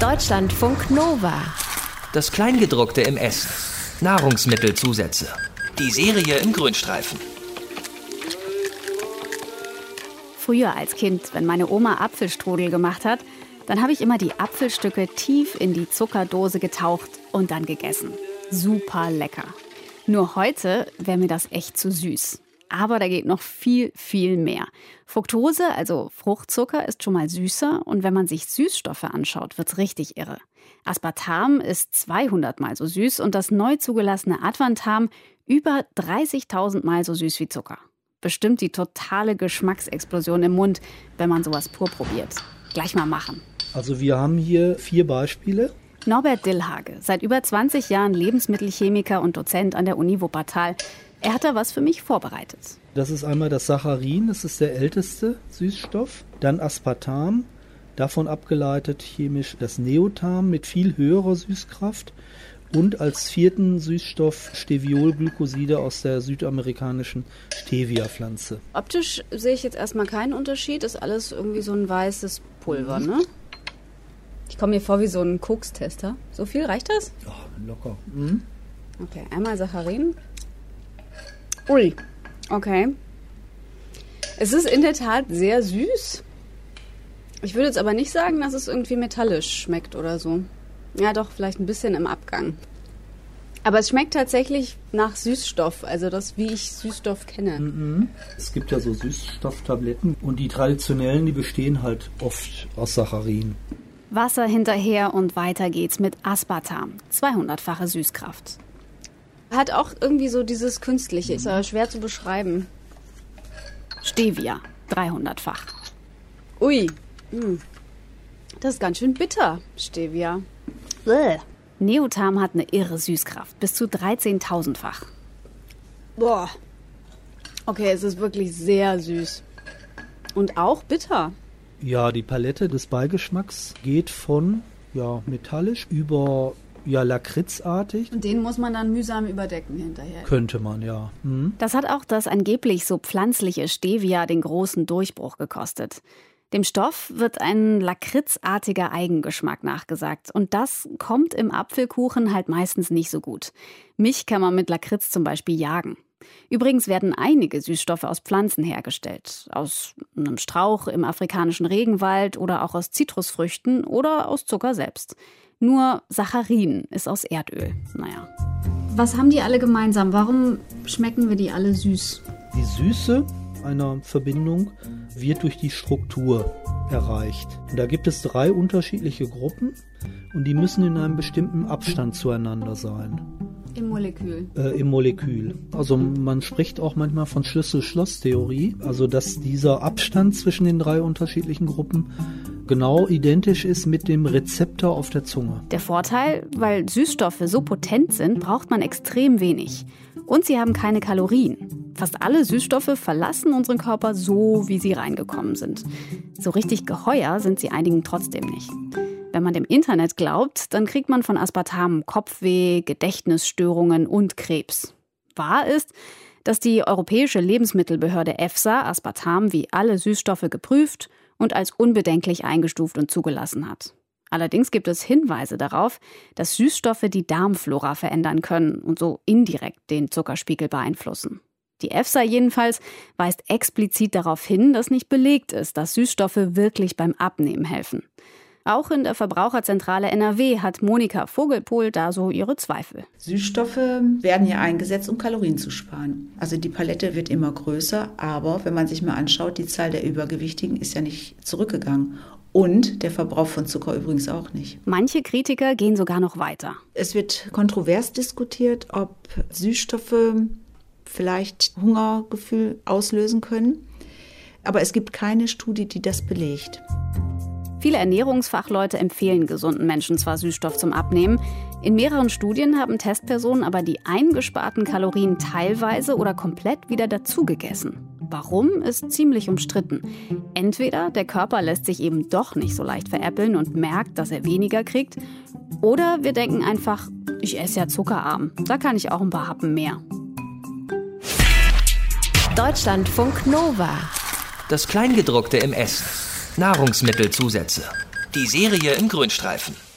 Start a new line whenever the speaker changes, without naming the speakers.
Deutschlandfunk Nova.
Das Kleingedruckte im Essen. Nahrungsmittelzusätze. Die Serie im Grünstreifen.
Früher als Kind, wenn meine Oma Apfelstrudel gemacht hat, dann habe ich immer die Apfelstücke tief in die Zuckerdose getaucht und dann gegessen. Super lecker. Nur heute wäre mir das echt zu süß. Aber da geht noch viel, viel mehr. Fructose, also Fruchtzucker, ist schon mal süßer und wenn man sich Süßstoffe anschaut, wird's richtig irre. Aspartam ist 200 mal so süß und das neu zugelassene Advantam über 30.000 mal so süß wie Zucker. Bestimmt die totale Geschmacksexplosion im Mund, wenn man sowas pur probiert. Gleich mal machen.
Also wir haben hier vier Beispiele.
Norbert Dillhage, seit über 20 Jahren Lebensmittelchemiker und Dozent an der Uni Wuppertal. Er hat da was für mich vorbereitet.
Das ist einmal das Saccharin, das ist der älteste Süßstoff. Dann Aspartam, davon abgeleitet chemisch das Neotam mit viel höherer Süßkraft. Und als vierten Süßstoff Steviolglycoside aus der südamerikanischen Stevia-Pflanze.
Optisch sehe ich jetzt erstmal keinen Unterschied. Ist alles irgendwie so ein weißes Pulver, ne? Ich komme mir vor wie so ein Kokstester. So viel reicht das?
Ja, locker. Mhm.
Okay, einmal Saccharin. Ui, okay. Es ist in der Tat sehr süß. Ich würde jetzt aber nicht sagen, dass es irgendwie metallisch schmeckt oder so. Ja, doch, vielleicht ein bisschen im Abgang. Aber es schmeckt tatsächlich nach Süßstoff, also das, wie ich Süßstoff kenne.
Mhm. Es gibt ja so Süßstofftabletten und die traditionellen, die bestehen halt oft aus Saccharin.
Wasser hinterher und weiter geht's mit Aspartam, 200-fache Süßkraft. Hat auch irgendwie so dieses Künstliche, ist aber schwer zu beschreiben. Stevia, 300-fach. Ui, hm. das ist ganz schön bitter, Stevia. Bäh. Neotam hat eine irre Süßkraft, bis zu 13.000-fach. Boah. Okay, es ist wirklich sehr süß. Und auch bitter.
Ja, die Palette des Beigeschmacks geht von ja, metallisch über ja, lakritzartig.
Und den muss man dann mühsam überdecken hinterher.
Könnte man, ja. Mhm.
Das hat auch das angeblich so pflanzliche Stevia den großen Durchbruch gekostet. Dem Stoff wird ein lakritzartiger Eigengeschmack nachgesagt. Und das kommt im Apfelkuchen halt meistens nicht so gut. Mich kann man mit Lakritz zum Beispiel jagen. Übrigens werden einige Süßstoffe aus Pflanzen hergestellt. Aus einem Strauch im afrikanischen Regenwald oder auch aus Zitrusfrüchten oder aus Zucker selbst. Nur Saccharin ist aus Erdöl. Naja. Was haben die alle gemeinsam? Warum schmecken wir die alle süß?
Die Süße einer Verbindung wird durch die Struktur erreicht. Und da gibt es drei unterschiedliche Gruppen und die müssen in einem bestimmten Abstand zueinander sein.
Im Molekül.
Äh, Im Molekül. Also man spricht auch manchmal von Schlüssel-Schloss-Theorie, also dass dieser Abstand zwischen den drei unterschiedlichen Gruppen genau identisch ist mit dem Rezeptor auf der Zunge.
Der Vorteil, weil Süßstoffe so potent sind, braucht man extrem wenig. Und sie haben keine Kalorien. Fast alle Süßstoffe verlassen unseren Körper so, wie sie reingekommen sind. So richtig geheuer sind sie einigen trotzdem nicht. Wenn man dem Internet glaubt, dann kriegt man von Aspartam Kopfweh, Gedächtnisstörungen und Krebs. Wahr ist, dass die Europäische Lebensmittelbehörde EFSA Aspartam wie alle Süßstoffe geprüft und als unbedenklich eingestuft und zugelassen hat. Allerdings gibt es Hinweise darauf, dass Süßstoffe die Darmflora verändern können und so indirekt den Zuckerspiegel beeinflussen. Die EFSA jedenfalls weist explizit darauf hin, dass nicht belegt ist, dass Süßstoffe wirklich beim Abnehmen helfen. Auch in der Verbraucherzentrale NRW hat Monika Vogelpohl da so ihre Zweifel.
Süßstoffe werden ja eingesetzt, um Kalorien zu sparen. Also die Palette wird immer größer, aber wenn man sich mal anschaut, die Zahl der Übergewichtigen ist ja nicht zurückgegangen. Und der Verbrauch von Zucker übrigens auch nicht.
Manche Kritiker gehen sogar noch weiter.
Es wird kontrovers diskutiert, ob Süßstoffe vielleicht Hungergefühl auslösen können. Aber es gibt keine Studie, die das belegt.
Viele Ernährungsfachleute empfehlen gesunden Menschen zwar Süßstoff zum Abnehmen. In mehreren Studien haben Testpersonen aber die eingesparten Kalorien teilweise oder komplett wieder dazugegessen. Warum ist ziemlich umstritten. Entweder der Körper lässt sich eben doch nicht so leicht veräppeln und merkt, dass er weniger kriegt, oder wir denken einfach, ich esse ja zuckerarm, da kann ich auch ein paar Happen mehr.
Deutschlandfunk Nova.
Das Kleingedruckte im Essen. Nahrungsmittelzusätze. Die Serie im Grünstreifen.